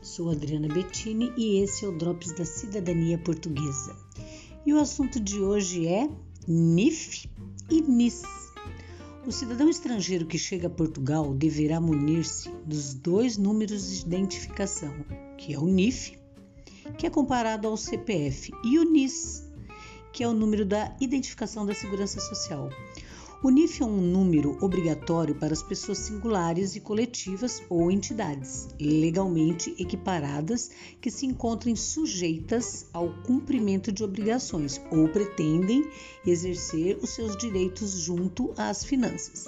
Sou Adriana Bettini e esse é o Drops da Cidadania Portuguesa. E o assunto de hoje é NIF e NIS. O cidadão estrangeiro que chega a Portugal deverá munir-se dos dois números de identificação, que é o NIF, que é comparado ao CPF, e o NIS, que é o número da identificação da Segurança Social. O NIF é um número obrigatório para as pessoas singulares e coletivas ou entidades legalmente equiparadas que se encontrem sujeitas ao cumprimento de obrigações ou pretendem exercer os seus direitos junto às finanças.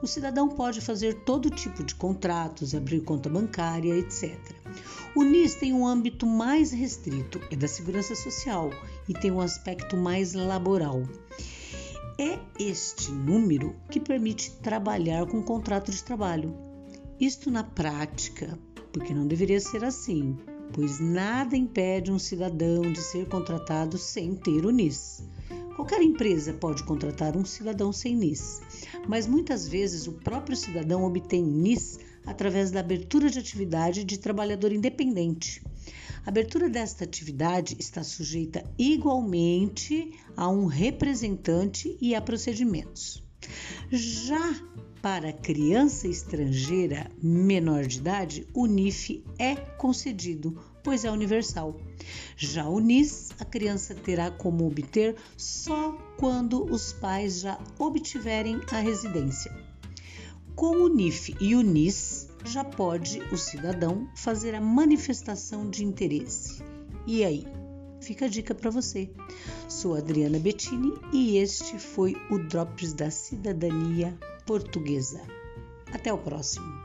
O cidadão pode fazer todo tipo de contratos, abrir conta bancária, etc. O NIS tem um âmbito mais restrito, é da segurança social e tem um aspecto mais laboral. É este número que permite trabalhar com contrato de trabalho. Isto na prática, porque não deveria ser assim, pois nada impede um cidadão de ser contratado sem ter o NIS. Qualquer empresa pode contratar um cidadão sem NIS, mas muitas vezes o próprio cidadão obtém NIS através da abertura de atividade de trabalhador independente. A abertura desta atividade está sujeita igualmente a um representante e a procedimentos. Já para criança estrangeira menor de idade, o NIF é concedido, pois é universal. Já o NIS, a criança terá como obter só quando os pais já obtiverem a residência. Com o NIF e o NIS, já pode o cidadão fazer a manifestação de interesse. E aí? Fica a dica para você. Sou Adriana Bettini e este foi o Drops da Cidadania Portuguesa. Até o próximo.